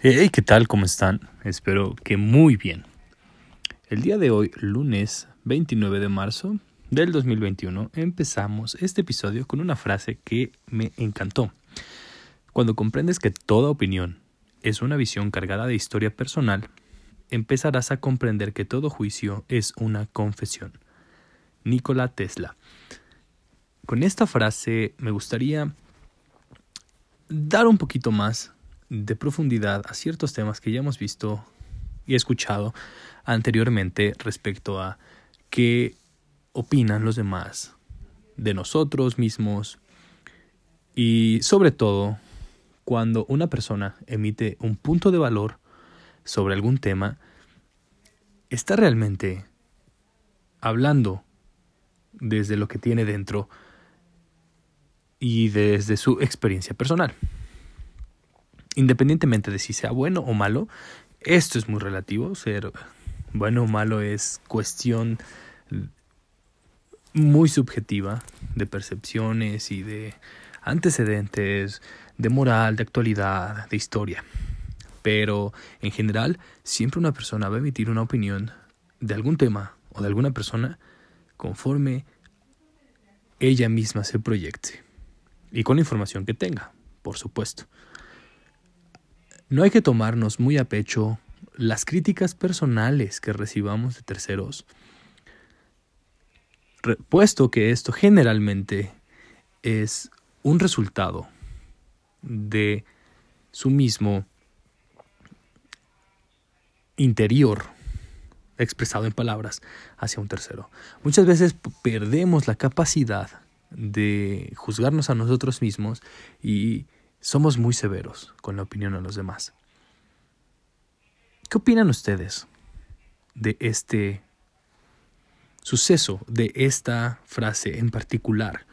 Hey, ¿qué tal? ¿Cómo están? Espero que muy bien. El día de hoy, lunes 29 de marzo del 2021, empezamos este episodio con una frase que me encantó. Cuando comprendes que toda opinión es una visión cargada de historia personal, empezarás a comprender que todo juicio es una confesión. Nikola Tesla. Con esta frase me gustaría dar un poquito más de profundidad a ciertos temas que ya hemos visto y escuchado anteriormente respecto a qué opinan los demás de nosotros mismos y sobre todo cuando una persona emite un punto de valor sobre algún tema, está realmente hablando desde lo que tiene dentro y desde su experiencia personal independientemente de si sea bueno o malo, esto es muy relativo, ser bueno o malo es cuestión muy subjetiva de percepciones y de antecedentes, de moral, de actualidad, de historia. Pero en general, siempre una persona va a emitir una opinión de algún tema o de alguna persona conforme ella misma se proyecte. Y con la información que tenga, por supuesto. No hay que tomarnos muy a pecho las críticas personales que recibamos de terceros, puesto que esto generalmente es un resultado de su mismo interior expresado en palabras hacia un tercero. Muchas veces perdemos la capacidad de juzgarnos a nosotros mismos y somos muy severos con la opinión de los demás. ¿Qué opinan ustedes de este suceso, de esta frase en particular?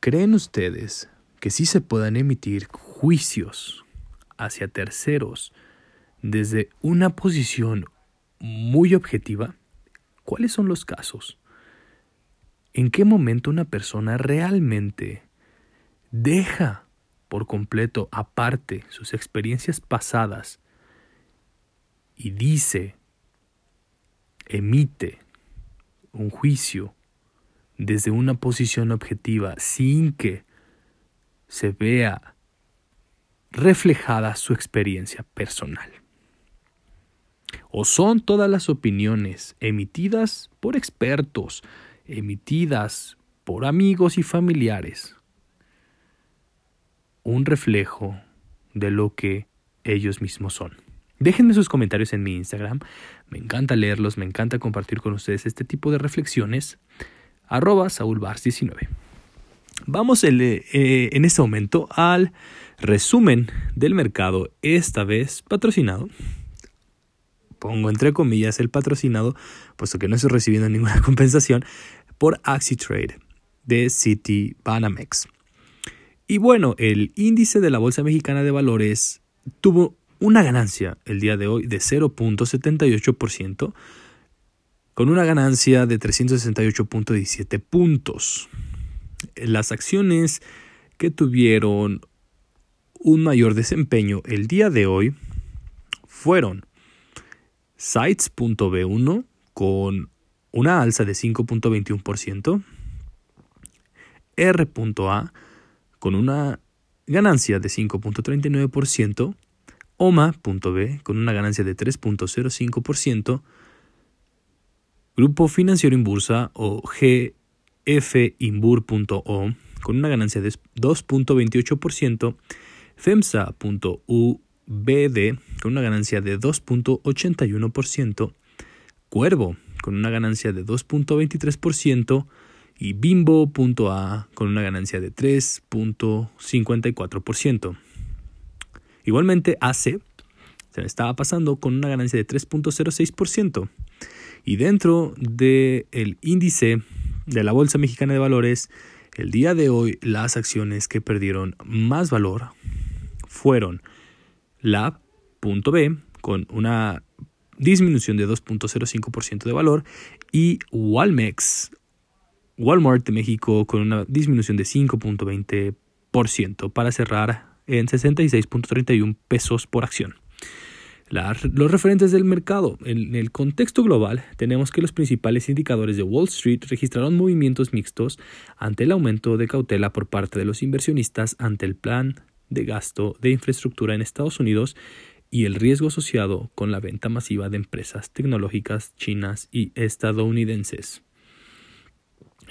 ¿Creen ustedes que sí se puedan emitir juicios hacia terceros desde una posición muy objetiva? ¿Cuáles son los casos? ¿En qué momento una persona realmente deja por completo aparte sus experiencias pasadas y dice, emite un juicio desde una posición objetiva sin que se vea reflejada su experiencia personal. O son todas las opiniones emitidas por expertos, emitidas por amigos y familiares, un reflejo de lo que ellos mismos son. Déjenme sus comentarios en mi Instagram. Me encanta leerlos, me encanta compartir con ustedes este tipo de reflexiones. Arroba SaúlBars19. Vamos eh, en este momento al resumen del mercado, esta vez patrocinado. Pongo entre comillas el patrocinado, puesto que no estoy recibiendo ninguna compensación, por AxiTrade de City Banamex. Y bueno, el índice de la Bolsa Mexicana de Valores tuvo una ganancia el día de hoy de 0.78%, con una ganancia de 368.17 puntos. Las acciones que tuvieron un mayor desempeño el día de hoy fueron Sites.b1 con una alza de 5.21%, R.A con una ganancia de 5.39%, OMA.b con una ganancia de 3.05%, Grupo Financiero Inbursa o GFINBUR.o con una ganancia de 2.28%, FEMSA.ubd con una ganancia de 2.81%, Cuervo con una ganancia de 2.23%, y Bimbo.a con una ganancia de 3.54%. Igualmente AC se estaba pasando con una ganancia de 3.06%. Y dentro del índice de la Bolsa Mexicana de Valores, el día de hoy las acciones que perdieron más valor fueron Lab.b con una disminución de 2.05% de valor y Walmex Walmart de México con una disminución de 5.20% para cerrar en 66.31 pesos por acción. los referentes del mercado. En el contexto global, tenemos que los principales indicadores de Wall Street registraron movimientos mixtos ante el aumento de cautela por parte de los inversionistas ante el plan de gasto de infraestructura en Estados Unidos y el riesgo asociado con la venta masiva de empresas tecnológicas chinas y estadounidenses.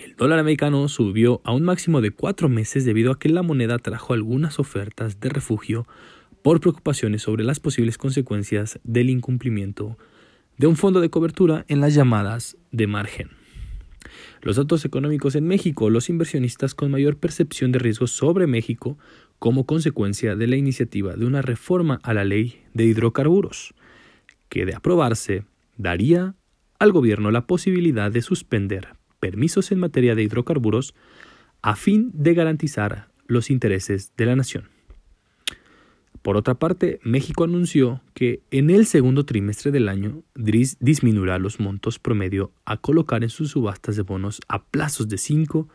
El dólar americano subió a un máximo de cuatro meses debido a que la moneda trajo algunas ofertas de refugio por preocupaciones sobre las posibles consecuencias del incumplimiento de un fondo de cobertura en las llamadas de margen. Los datos económicos en México, los inversionistas con mayor percepción de riesgo sobre México como consecuencia de la iniciativa de una reforma a la ley de hidrocarburos, que de aprobarse daría al gobierno la posibilidad de suspender permisos en materia de hidrocarburos a fin de garantizar los intereses de la nación. Por otra parte, México anunció que en el segundo trimestre del año disminuirá los montos promedio a colocar en sus subastas de bonos a plazos de 5,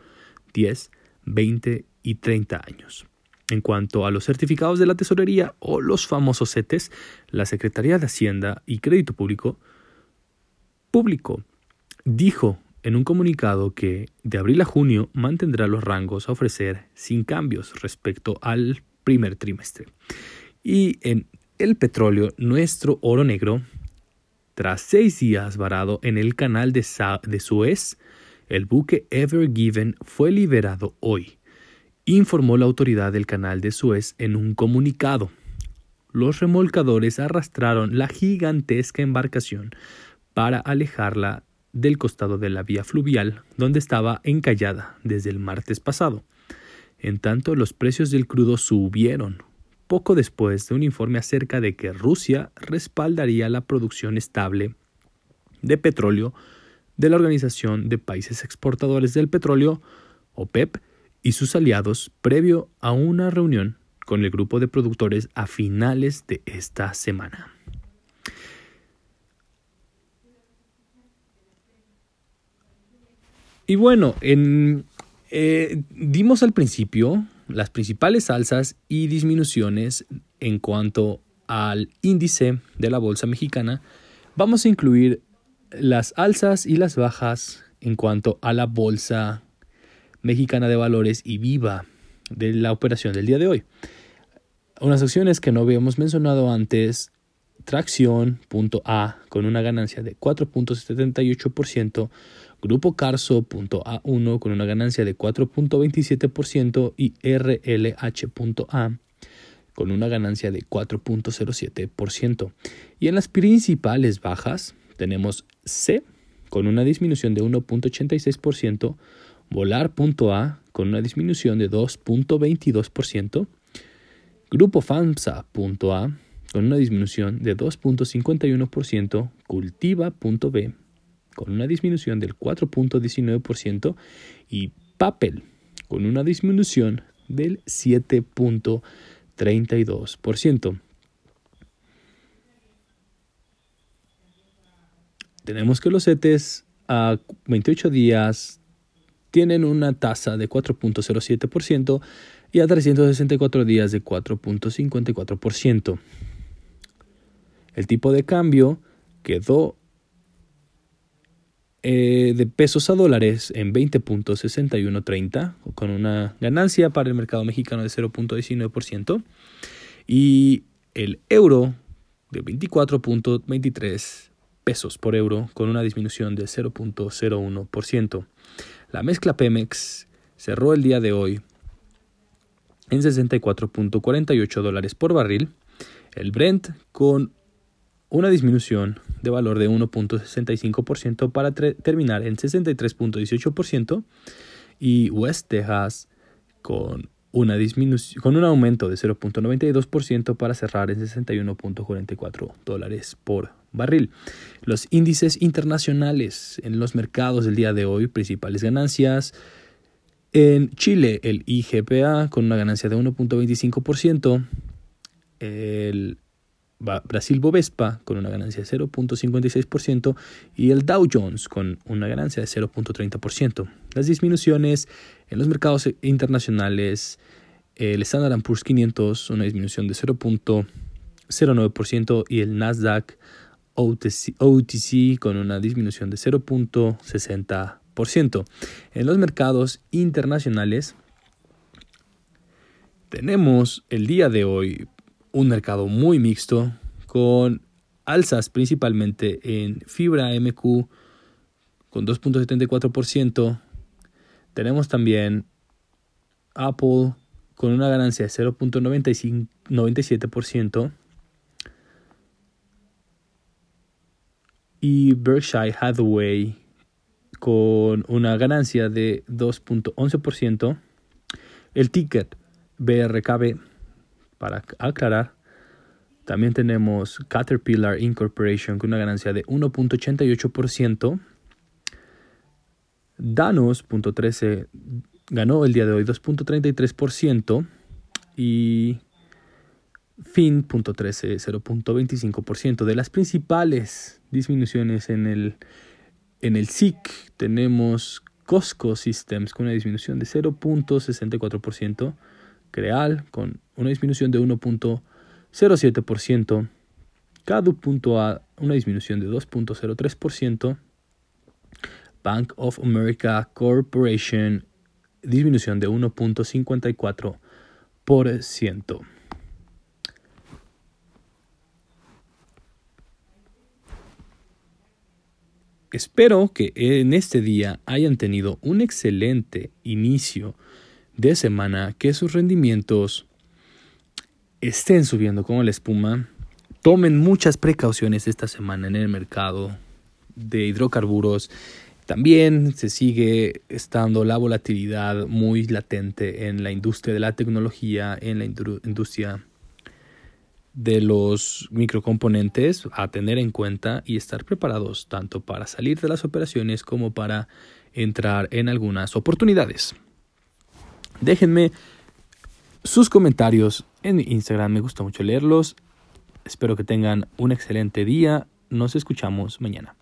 10, 20 y 30 años. En cuanto a los certificados de la tesorería o los famosos CETES, la Secretaría de Hacienda y Crédito Público, Público dijo en un comunicado que de abril a junio mantendrá los rangos a ofrecer sin cambios respecto al primer trimestre. Y en el petróleo, nuestro oro negro, tras seis días varado en el canal de, Suez, el buque Ever Given fue liberado hoy, informó la autoridad del canal de Suez en un comunicado. Los remolcadores arrastraron la gigantesca embarcación para alejarla del costado de la vía fluvial donde estaba encallada desde el martes pasado. En tanto, los precios del crudo subieron poco después de un informe acerca de que Rusia respaldaría la producción estable de petróleo de la Organización de Países Exportadores del Petróleo, OPEP, y sus aliados previo a una reunión con el grupo de productores a finales de esta semana. Y bueno, en, eh, dimos al principio las principales alzas y disminuciones en cuanto al índice de la bolsa mexicana, vamos a incluir las alzas y las bajas en cuanto a la bolsa mexicana de valores y viva de la operación del día de hoy. Unas acciones que no habíamos mencionado antes, Tracción.a con una ganancia de 4.78%, Grupo Carso.A1 con una ganancia de 4.27% y RLH.A con una ganancia de 4.07%. Y en las principales bajas tenemos C con una disminución de 1.86%, Volar.a con una disminución de 2.22%, Grupo FAMSA.a con una disminución de 2.51%, Cultiva.b con una disminución del 4.19% y Papel con una disminución del 7.32%. Tenemos que los CETES a 28 días tienen una tasa de 4.07% y a 364 días de 4.54%. El tipo de cambio quedó eh, de pesos a dólares en 20.6130, con una ganancia para el mercado mexicano de 0.19%, y el euro de 24.23 pesos por euro, con una disminución de 0.01%. La mezcla Pemex cerró el día de hoy en 64.48 dólares por barril, el Brent con una disminución de valor de 1.65% para terminar en 63.18% y West Texas con una con un aumento de 0.92% para cerrar en 61.44 dólares por barril. Los índices internacionales en los mercados del día de hoy, principales ganancias. En Chile, el IGPA con una ganancia de 1.25%, el Brasil Bovespa con una ganancia de 0.56% y el Dow Jones con una ganancia de 0.30%. Las disminuciones en los mercados internacionales, el Standard Poor's 500 una disminución de 0,9% y el Nasdaq OTC, con una disminución de 0.60%. En los mercados internacionales tenemos el día de hoy un mercado muy mixto con alzas principalmente en fibra MQ con 2.74%. Tenemos también Apple con una ganancia de 0.97% y Berkshire Hathaway con una ganancia de 2.11%. El ticket BRKB, para aclarar, también tenemos Caterpillar Incorporation con una ganancia de 1.88%. Danos.13 ganó el día de hoy 2.33% y Fin.13 0.25% de las principales disminuciones en el en el SIC tenemos Costco Systems con una disminución de 0.64%, Creal con una disminución de 1.07%, Cadu.a una disminución de 2.03%, Bank of America Corporation disminución de 1.54%. Espero que en este día hayan tenido un excelente inicio de semana, que sus rendimientos estén subiendo como la espuma. Tomen muchas precauciones esta semana en el mercado de hidrocarburos. También se sigue estando la volatilidad muy latente en la industria de la tecnología, en la industria de los microcomponentes a tener en cuenta y estar preparados tanto para salir de las operaciones como para entrar en algunas oportunidades. Déjenme sus comentarios en Instagram, me gusta mucho leerlos. Espero que tengan un excelente día. Nos escuchamos mañana.